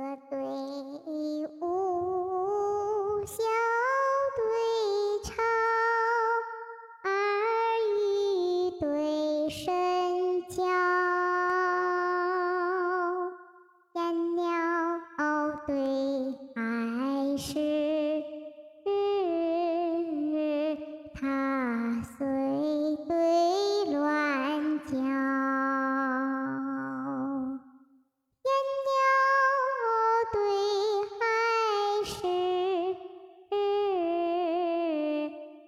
河对舞，笑对唱，儿语对身娇，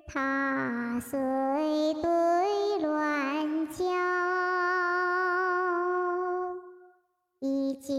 踏碎对乱叫，一九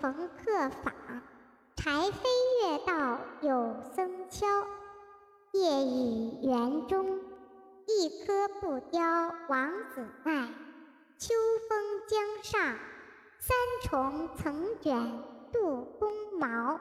逢客访，柴扉月到有僧敲。夜雨园中，一颗不凋王子奈。秋风江上，三重层卷杜公毛。